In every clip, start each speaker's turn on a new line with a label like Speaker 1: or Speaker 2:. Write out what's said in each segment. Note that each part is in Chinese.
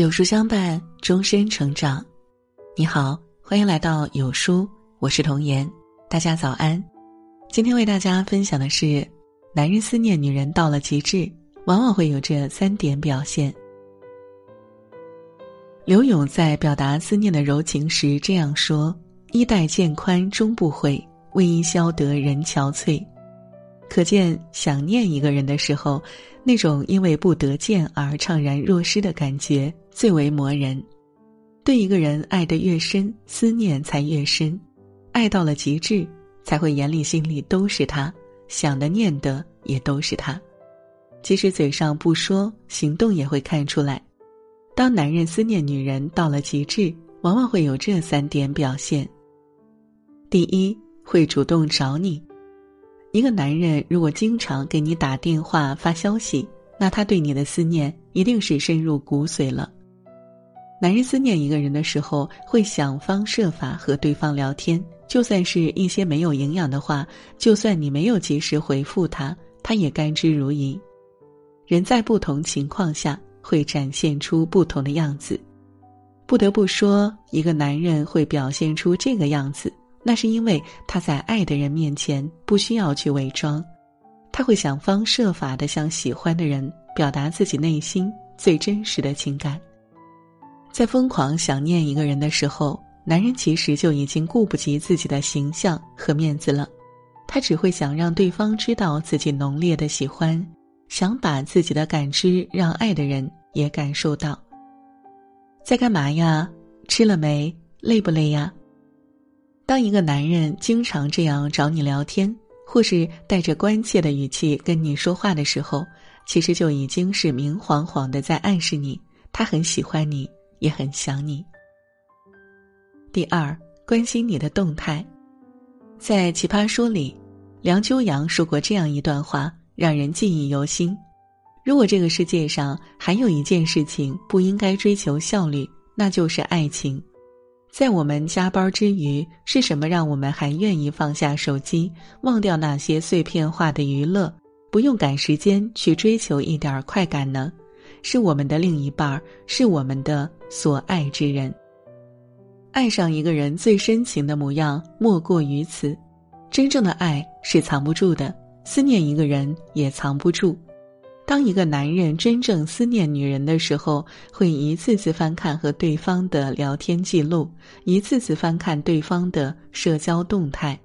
Speaker 1: 有书相伴，终身成长。你好，欢迎来到有书，我是童言。大家早安。今天为大家分享的是：男人思念女人到了极致，往往会有这三点表现。刘勇在表达思念的柔情时这样说：“衣带渐宽终不悔，为伊消得人憔悴。”可见，想念一个人的时候，那种因为不得见而怅然若失的感觉最为磨人。对一个人爱得越深，思念才越深，爱到了极致，才会眼里心里都是他，想的念的也都是他。即使嘴上不说，行动也会看出来。当男人思念女人到了极致，往往会有这三点表现：第一，会主动找你。一个男人如果经常给你打电话发消息，那他对你的思念一定是深入骨髓了。男人思念一个人的时候，会想方设法和对方聊天，就算是一些没有营养的话，就算你没有及时回复他，他也甘之如饴。人在不同情况下会展现出不同的样子，不得不说，一个男人会表现出这个样子。那是因为他在爱的人面前不需要去伪装，他会想方设法的向喜欢的人表达自己内心最真实的情感。在疯狂想念一个人的时候，男人其实就已经顾不及自己的形象和面子了，他只会想让对方知道自己浓烈的喜欢，想把自己的感知让爱的人也感受到。在干嘛呀？吃了没？累不累呀？当一个男人经常这样找你聊天，或是带着关切的语气跟你说话的时候，其实就已经是明晃晃的在暗示你，他很喜欢你，也很想你。第二，关心你的动态，在《奇葩说》里，梁秋阳说过这样一段话，让人记忆犹新：如果这个世界上还有一件事情不应该追求效率，那就是爱情。在我们加班之余，是什么让我们还愿意放下手机，忘掉那些碎片化的娱乐，不用赶时间去追求一点快感呢？是我们的另一半，是我们的所爱之人。爱上一个人最深情的模样，莫过于此。真正的爱是藏不住的，思念一个人也藏不住。当一个男人真正思念女人的时候，会一次次翻看和对方的聊天记录，一次次翻看对方的社交动态，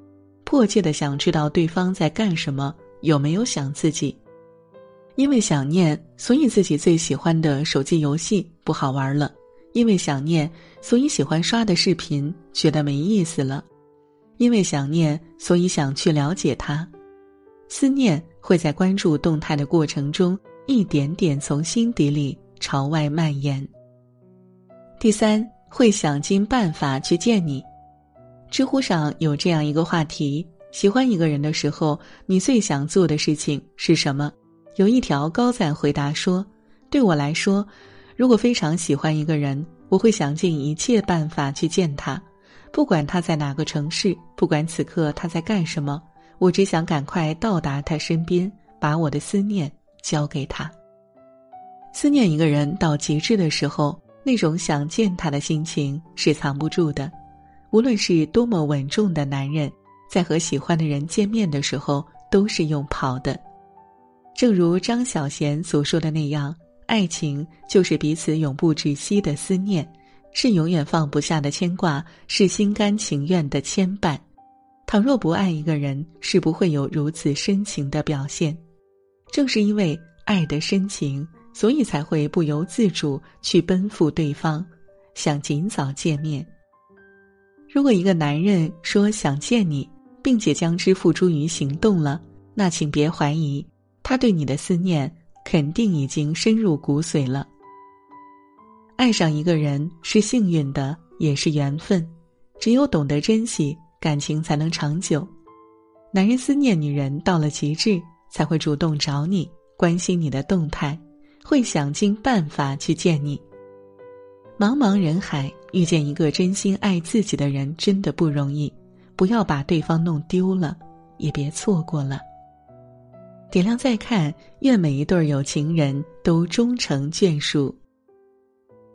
Speaker 1: 迫切的想知道对方在干什么，有没有想自己。因为想念，所以自己最喜欢的手机游戏不好玩了；因为想念，所以喜欢刷的视频觉得没意思了；因为想念，所以想去了解他。思念。会在关注动态的过程中，一点点从心底里朝外蔓延。第三，会想尽办法去见你。知乎上有这样一个话题：喜欢一个人的时候，你最想做的事情是什么？有一条高赞回答说：“对我来说，如果非常喜欢一个人，我会想尽一切办法去见他，不管他在哪个城市，不管此刻他在干什么。”我只想赶快到达他身边，把我的思念交给他。思念一个人到极致的时候，那种想见他的心情是藏不住的。无论是多么稳重的男人，在和喜欢的人见面的时候，都是用跑的。正如张小娴所说的那样，爱情就是彼此永不止息的思念，是永远放不下的牵挂，是心甘情愿的牵绊。倘若不爱一个人，是不会有如此深情的表现。正是因为爱的深情，所以才会不由自主去奔赴对方，想尽早见面。如果一个男人说想见你，并且将之付诸于行动了，那请别怀疑，他对你的思念肯定已经深入骨髓了。爱上一个人是幸运的，也是缘分，只有懂得珍惜。感情才能长久，男人思念女人到了极致，才会主动找你，关心你的动态，会想尽办法去见你。茫茫人海，遇见一个真心爱自己的人真的不容易，不要把对方弄丢了，也别错过了。点亮再看，愿每一对有情人都终成眷属。